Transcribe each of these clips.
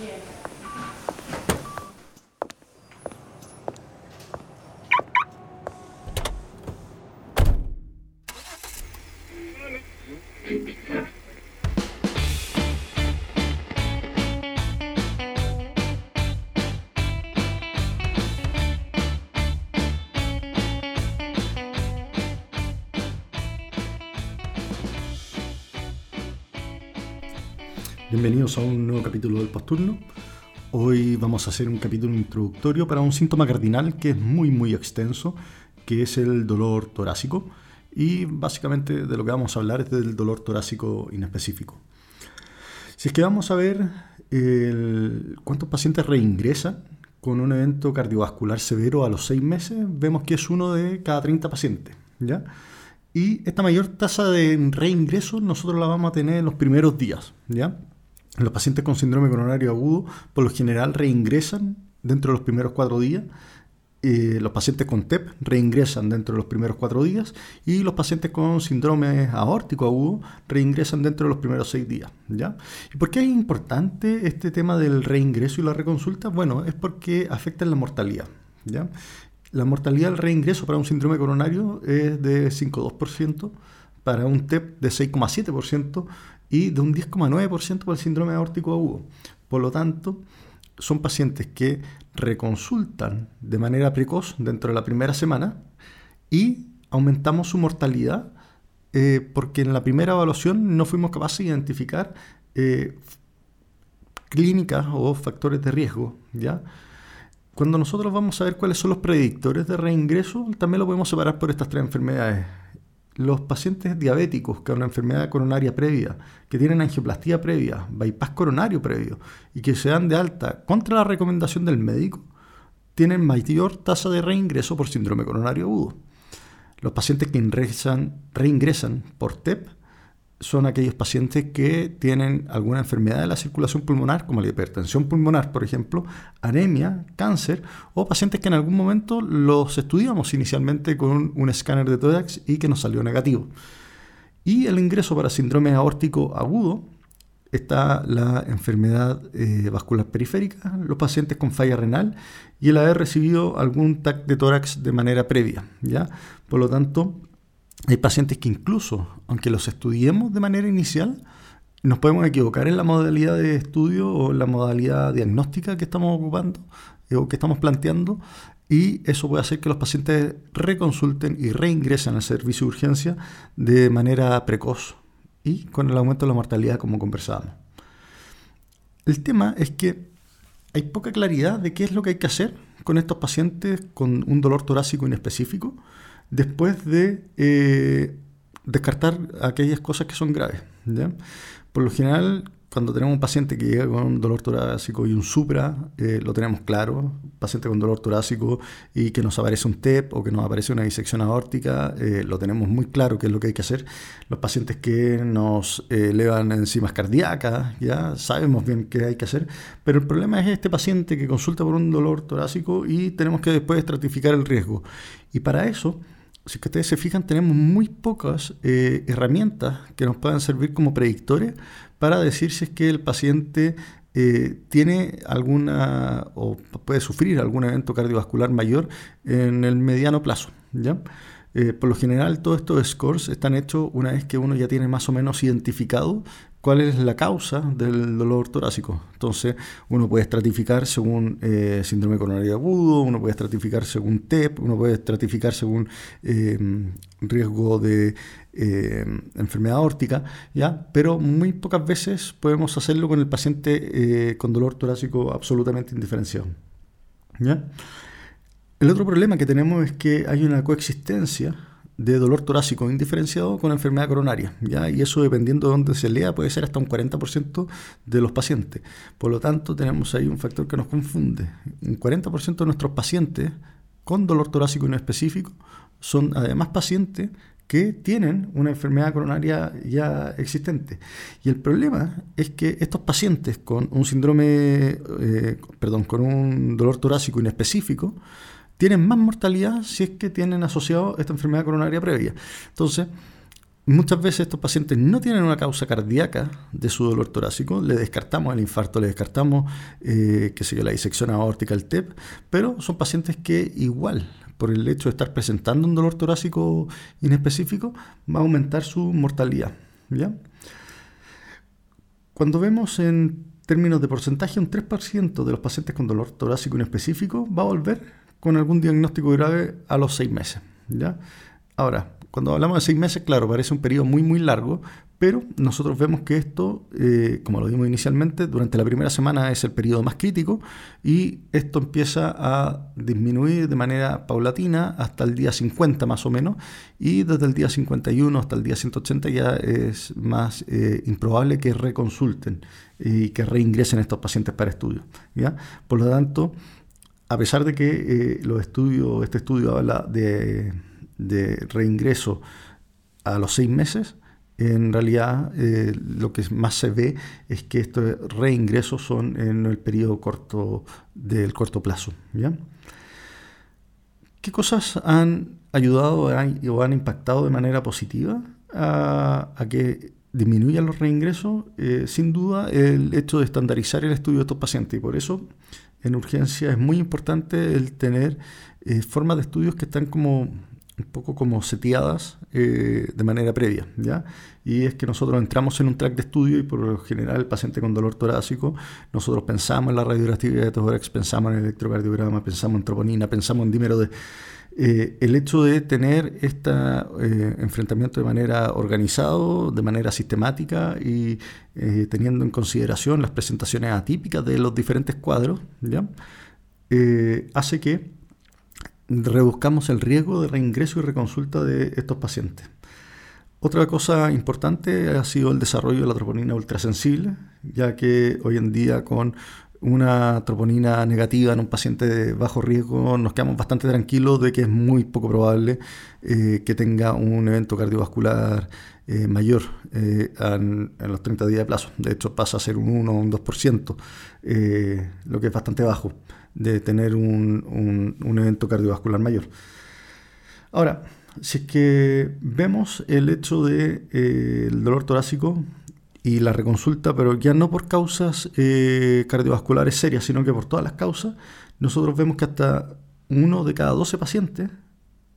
Bien. Bienvenidos a un nuevo capítulo del Posturno. Hoy vamos a hacer un capítulo introductorio para un síntoma cardinal que es muy muy extenso, que es el dolor torácico. Y básicamente de lo que vamos a hablar es del dolor torácico inespecífico. Si es que vamos a ver cuántos pacientes reingresan con un evento cardiovascular severo a los 6 meses, vemos que es uno de cada 30 pacientes. ¿ya? Y esta mayor tasa de reingreso nosotros la vamos a tener en los primeros días. ¿ya? Los pacientes con síndrome coronario agudo por lo general reingresan dentro de los primeros cuatro días. Eh, los pacientes con TEP reingresan dentro de los primeros cuatro días y los pacientes con síndrome aórtico agudo reingresan dentro de los primeros seis días. ¿ya? ¿Y por qué es importante este tema del reingreso y la reconsulta? Bueno, es porque afecta la mortalidad. ¿ya? La mortalidad del reingreso para un síndrome coronario es de 5,2%, para un TEP de 6,7% y de un 10,9% para el síndrome aórtico agudo. Por lo tanto, son pacientes que reconsultan de manera precoz dentro de la primera semana y aumentamos su mortalidad eh, porque en la primera evaluación no fuimos capaces de identificar eh, clínicas o factores de riesgo. ¿ya? Cuando nosotros vamos a ver cuáles son los predictores de reingreso, también lo podemos separar por estas tres enfermedades los pacientes diabéticos con una enfermedad coronaria previa, que tienen angioplastía previa, bypass coronario previo y que se dan de alta contra la recomendación del médico, tienen mayor tasa de reingreso por síndrome coronario agudo. Los pacientes que reingresan por TEP son aquellos pacientes que tienen alguna enfermedad de la circulación pulmonar, como la hipertensión pulmonar, por ejemplo, anemia, cáncer, o pacientes que en algún momento los estudiamos inicialmente con un escáner de tórax y que nos salió negativo. Y el ingreso para síndrome aórtico agudo está la enfermedad eh, vascular periférica, los pacientes con falla renal y el haber recibido algún TAC de tórax de manera previa. ¿ya? Por lo tanto, hay pacientes que incluso, aunque los estudiemos de manera inicial, nos podemos equivocar en la modalidad de estudio o en la modalidad diagnóstica que estamos ocupando eh, o que estamos planteando y eso puede hacer que los pacientes reconsulten y reingresen al servicio de urgencia de manera precoz y con el aumento de la mortalidad como conversábamos. El tema es que hay poca claridad de qué es lo que hay que hacer con estos pacientes con un dolor torácico inespecífico después de eh, descartar aquellas cosas que son graves. Por lo general, cuando tenemos un paciente que llega con dolor torácico y un supra, eh, lo tenemos claro, paciente con dolor torácico y que nos aparece un TEP o que nos aparece una disección aórtica, eh, lo tenemos muy claro qué es lo que hay que hacer. Los pacientes que nos elevan enzimas cardíacas, ya sabemos bien qué hay que hacer, pero el problema es este paciente que consulta por un dolor torácico y tenemos que después estratificar el riesgo. Y para eso si ustedes se fijan, tenemos muy pocas eh, herramientas que nos puedan servir como predictores para decir si es que el paciente eh, tiene alguna o puede sufrir algún evento cardiovascular mayor en el mediano plazo. ¿ya? Eh, por lo general, todos estos scores están hechos una vez que uno ya tiene más o menos identificado cuál es la causa del dolor torácico. Entonces, uno puede estratificar según eh, síndrome coronario agudo, uno puede estratificar según TEP, uno puede estratificar según em, riesgo de em, enfermedad aórtica, ¿ya? pero muy pocas veces podemos hacerlo con el paciente eh, con dolor torácico absolutamente indiferenciado. ¿ya? El otro problema que tenemos es que hay una coexistencia de dolor torácico indiferenciado con enfermedad coronaria. ¿ya? Y eso, dependiendo de dónde se lea, puede ser hasta un 40% de los pacientes. Por lo tanto, tenemos ahí un factor que nos confunde. Un 40% de nuestros pacientes con dolor torácico inespecífico son además pacientes que tienen una enfermedad coronaria ya existente. Y el problema es que estos pacientes con un síndrome, eh, perdón, con un dolor torácico inespecífico, tienen más mortalidad si es que tienen asociado esta enfermedad coronaria previa. Entonces, Muchas veces estos pacientes no tienen una causa cardíaca de su dolor torácico, le descartamos el infarto, le descartamos eh, qué la disección aórtica, el TEP, pero son pacientes que igual, por el hecho de estar presentando un dolor torácico inespecífico, va a aumentar su mortalidad. Cuando vemos en términos de porcentaje, un 3% de los pacientes con dolor torácico inespecífico va a volver con algún diagnóstico grave a los 6 meses. ¿ya? Ahora, cuando hablamos de seis meses, claro, parece un periodo muy, muy largo, pero nosotros vemos que esto, eh, como lo vimos inicialmente, durante la primera semana es el periodo más crítico y esto empieza a disminuir de manera paulatina hasta el día 50 más o menos y desde el día 51 hasta el día 180 ya es más eh, improbable que reconsulten y que reingresen estos pacientes para estudio. ¿ya? Por lo tanto, a pesar de que eh, los estudios, este estudio habla de de reingreso a los seis meses, en realidad eh, lo que más se ve es que estos reingresos son en el periodo corto del corto plazo. ¿Qué cosas han ayudado o han impactado de manera positiva a, que disminuyan los reingresos? Eh, sin duda el hecho de estandarizar el estudio de estos pacientes y por eso en urgencia es muy importante el tener eh, formas de estudios que están como un poco como seteadas eh, de manera previa, ¿ya? Y es que nosotros entramos en un track de estudio y por lo general el paciente con dolor torácico, nosotros pensamos en la radiografía de tórax, pensamos en el electrocardiograma, pensamos en troponina, pensamos en dímero de... Eh, el hecho de tener este enfrentamiento de manera organizado, de manera sistemática y teniendo en consideración las presentaciones atípicas de los diferentes cuadros, ¿ya? hace que reduzcamos el riesgo de reingreso y reconsulta de estos pacientes. Otra cosa importante ha sido el desarrollo de la troponina ultrasensible, ya que hoy en día con una troponina negativa en un paciente de bajo riesgo nos quedamos bastante tranquilos de que es muy poco probable eh, que tenga un evento cardiovascular eh, mayor eh, en, los 30 días de plazo. De hecho pasa a ser un 1 o un 2%, lo que es bastante bajo de tener un, evento cardiovascular mayor. Ahora, si es que vemos el hecho del de, eh, dolor torácico y la reconsulta, pero ya no por causas eh, cardiovasculares serias, sino que por todas las causas, nosotros vemos que hasta uno de cada 12 pacientes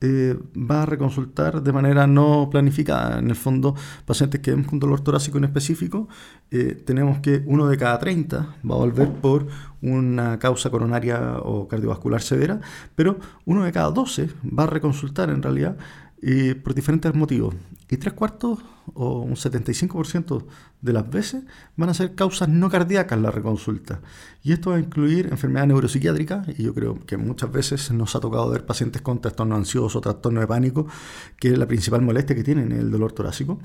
eh, va a reconsultar de manera no planificada. En el fondo, pacientes que vemos con dolor torácico en específico, eh, tenemos que uno de cada 30 va a volver por una causa coronaria o cardiovascular severa, pero uno de cada 12 va a reconsultar en realidad y por diferentes motivos. Y tres cuartos o un 75% de las veces van a ser causas no cardíacas la reconsulta. Y esto va a incluir enfermedad neuropsiquiátrica, y yo creo que muchas veces nos ha tocado ver pacientes con trastorno ansioso, trastorno de pánico, que es la principal molestia que tienen, el dolor torácico.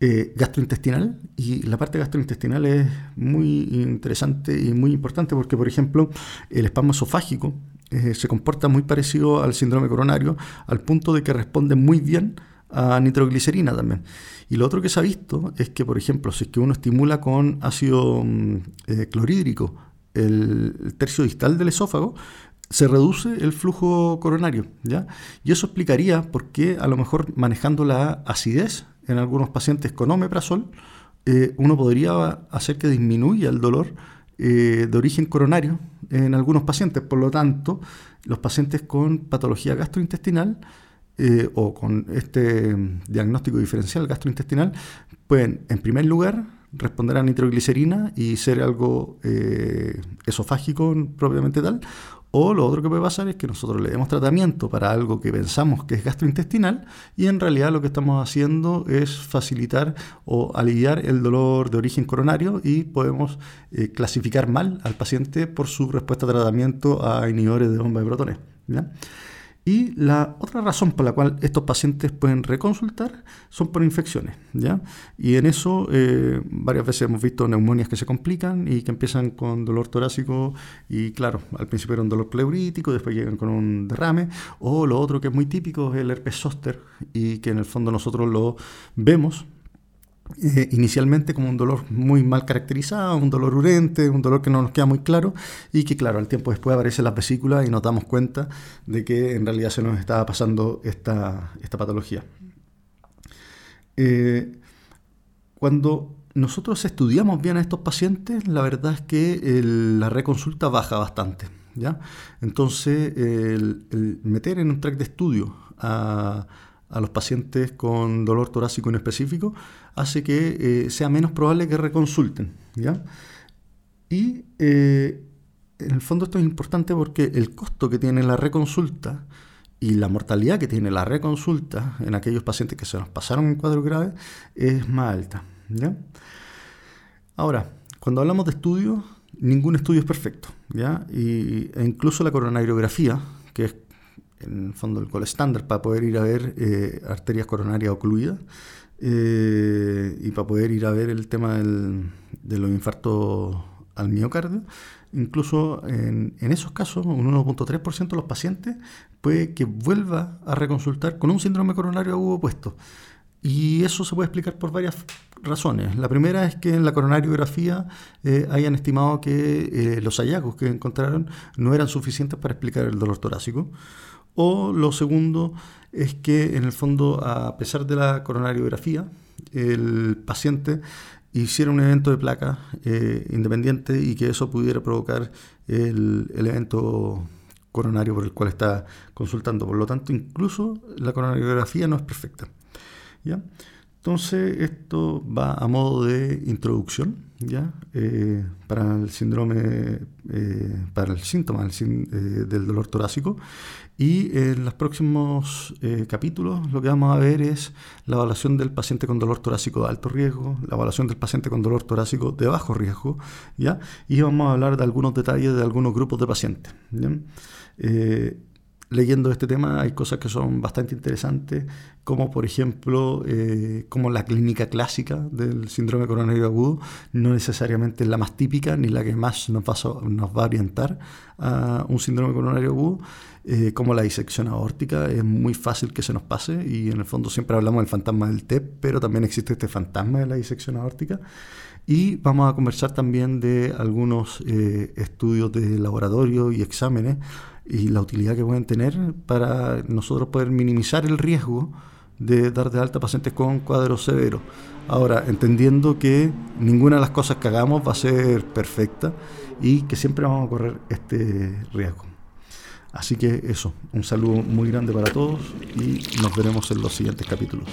Eh, gastrointestinal, y la parte gastrointestinal es muy interesante y muy importante porque, por ejemplo, el espasmo esofágico eh, se comporta muy parecido al síndrome coronario, al punto de que responde muy bien a nitroglicerina también. Y lo otro que se ha visto es que, por ejemplo, si es que uno estimula con ácido mm, eh, clorhídrico el, tercio distal del esófago, se reduce el flujo coronario, ¿ya? Y eso explicaría por qué a lo mejor manejando la acidez en algunos pacientes con omeprazol, eh, uno podría hacer que disminuya el dolor eh, de origen coronario en algunos pacientes. Por lo tanto, los pacientes con patología gastrointestinal eh, o con este diagnóstico diferencial gastrointestinal pueden, en primer lugar, responder a nitroglicerina y ser algo eh, esofágico propiamente tal, o lo otro que puede pasar es que nosotros le demos tratamiento para algo que pensamos que es gastrointestinal y en realidad lo que estamos haciendo es facilitar o aliviar el dolor de origen coronario y podemos eh, clasificar mal al paciente por su respuesta a tratamiento a inhibidores de bomba de protones. Y la otra razón por la cual estos pacientes pueden reconsultar son por infecciones. ¿ya? Y en eso eh, varias veces hemos visto neumonias que se complican y que empiezan con dolor torácico y claro, al principio era un dolor pleurítico, después llegan con un derrame. O lo otro que es muy típico es el herpes zóster y que en el fondo nosotros lo vemos eh, inicialmente como un dolor muy mal caracterizado, un dolor urente, un dolor que no nos queda muy claro y que claro, al tiempo después aparecen las vesículas y nos damos cuenta de que en realidad se nos estaba pasando esta, esta patología. Eh, cuando nosotros estudiamos bien a estos pacientes, la verdad es que la reconsulta baja bastante. ¿ya? Entonces, el, meter en un track de estudio a, los pacientes con dolor torácico en específico hace que eh, sea menos probable que reconsulten. ¿ya? Y eh, en el fondo esto es importante porque el costo que tiene la reconsulta y la mortalidad que tiene la reconsulta en aquellos pacientes que se nos pasaron en cuadro grave es más alta. ¿ya? Ahora, cuando hablamos de estudios, ningún estudio es perfecto. ¿ya? E incluso la coronariografía, que es en el fondo el gol estándar para poder ir a ver eh, arterias coronarias ocluidas eh, y para poder ir a ver el tema de los infartos al miocardio, incluso en, esos casos, un 1.3% de los pacientes puede que vuelva a reconsultar con un síndrome coronario agudo opuesto. Y eso se puede explicar por varias razones. La primera es que en la coronariografía eh, hayan estimado que eh, los hallazgos que encontraron no eran suficientes para explicar el dolor torácico. O lo segundo es que en el fondo, a pesar de la coronariografía, el paciente hiciera un evento de placa eh, independiente y que eso pudiera provocar el, evento coronario por el cual está consultando. Por lo tanto, incluso la coronariografía no es perfecta. ¿ya? Entonces, esto va a modo de introducción ¿ya? Eh, para el síndrome, eh, para el síntoma del dolor torácico y en los próximos eh, capítulos lo que vamos a ver es la evaluación del paciente con dolor torácico de alto riesgo, la evaluación del paciente con dolor torácico de bajo riesgo, ¿ya? Y vamos a hablar de algunos detalles de algunos grupos de pacientes. Eh, leyendo este tema hay cosas que son bastante interesantes, como por ejemplo, eh, como la clínica clásica del síndrome coronario agudo no necesariamente es la más típica ni la que más nos va a, orientar a un síndrome coronario agudo, eh, como la disección aórtica, es muy fácil que se nos pase y en el fondo siempre hablamos del fantasma del TEP, pero también existe este fantasma de la disección aórtica. Y vamos a conversar también de algunos eh, estudios de laboratorio y exámenes y la utilidad que pueden tener para nosotros poder minimizar el riesgo de dar de alta pacientes con cuadros severos. Ahora, entendiendo que ninguna de las cosas que hagamos va a ser perfecta y que siempre vamos a correr este riesgo. Así que eso, un saludo muy grande para todos y nos veremos en los siguientes capítulos.